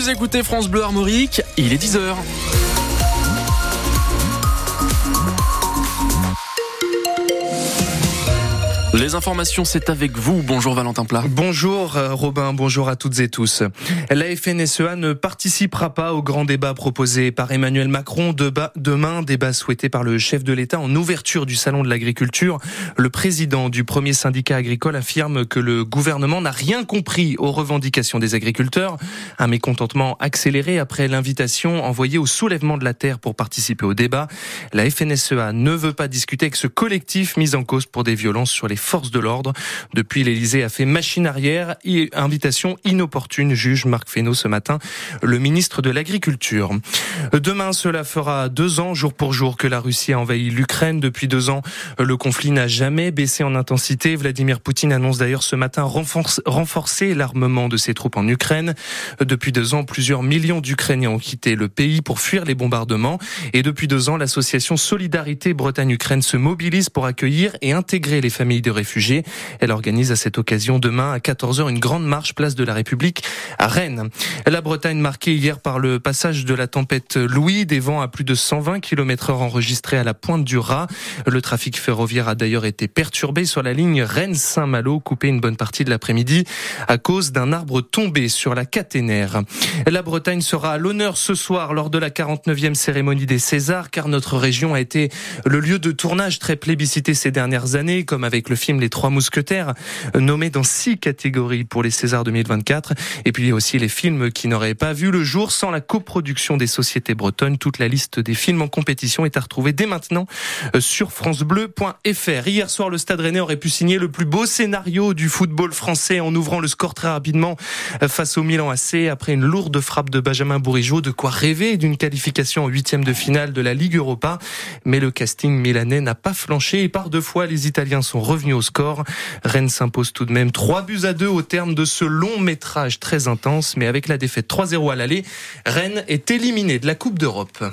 Vous écoutez France Bleu Armorique, il est 10h. Les informations, c'est avec vous. Bonjour Valentin Plat. Bonjour euh, Robin, bonjour à toutes et tous. La FNSEA ne participera pas au grand débat proposé par Emmanuel Macron demain, débat souhaité par le chef de l'État en ouverture du salon de l'agriculture. Le président du premier syndicat agricole affirme que le gouvernement n'a rien compris aux revendications des agriculteurs. Un mécontentement accéléré après l'invitation envoyée au soulèvement de la terre pour participer au débat. La FNSEA ne veut pas discuter avec ce collectif mis en cause pour des violences sur les forces de l'ordre. Depuis, l'Elysée a fait machine arrière et invitation inopportune, juge Marc Fesneau ce matin, le ministre de l'Agriculture. Demain, cela fera deux ans, jour pour jour, que la Russie a envahi l'Ukraine. Depuis deux ans, le conflit n'a jamais baissé en intensité. Vladimir Poutine annonce d'ailleurs ce matin renforcer l'armement de ses troupes en Ukraine. Depuis deux ans, plusieurs millions d'Ukrainiens ont quitté le pays pour fuir les bombardements. Et depuis deux ans, l'association Solidarité Bretagne-Ukraine se mobilise pour accueillir et intégrer les familles de réfugiés. Elle organise à cette occasion demain à 14h une grande marche place de la République à Rennes. La Bretagne marquée hier par le passage de la tempête Louis, des vents à plus de 120 km heure enregistrés à la pointe du Raz. Le trafic ferroviaire a d'ailleurs été perturbé sur la ligne Rennes-Saint-Malo, coupé une bonne partie de l'après-midi à cause d'un arbre tombé sur la caténaire. La Bretagne sera à l'honneur ce soir lors de la 49e cérémonie des Césars, car notre région a été le lieu de tournage très plébiscité ces dernières années, comme avec le film Les Trois Mousquetaires, nommé dans six catégories pour les Césars 2024. Et puis il y a aussi les films qui n'auraient pas vu le jour sans la coproduction des sociétés bretonnes. Toute la liste des films en compétition est à retrouver dès maintenant euh, sur francebleu.fr. Hier soir, le Stade Rennais aurait pu signer le plus beau scénario du football français en ouvrant le score très rapidement euh, face au Milan AC après une lourde frappe de Benjamin Bourigeau. De quoi rêver d'une qualification en huitième de finale de la Ligue Europa. Mais le casting milanais n'a pas flanché et par deux fois, les Italiens sont revenus au score. Rennes s'impose tout de même 3 buts à 2 au terme de ce long métrage très intense, mais avec la défaite 3-0 à l'aller, Rennes est éliminé de la Coupe d'Europe.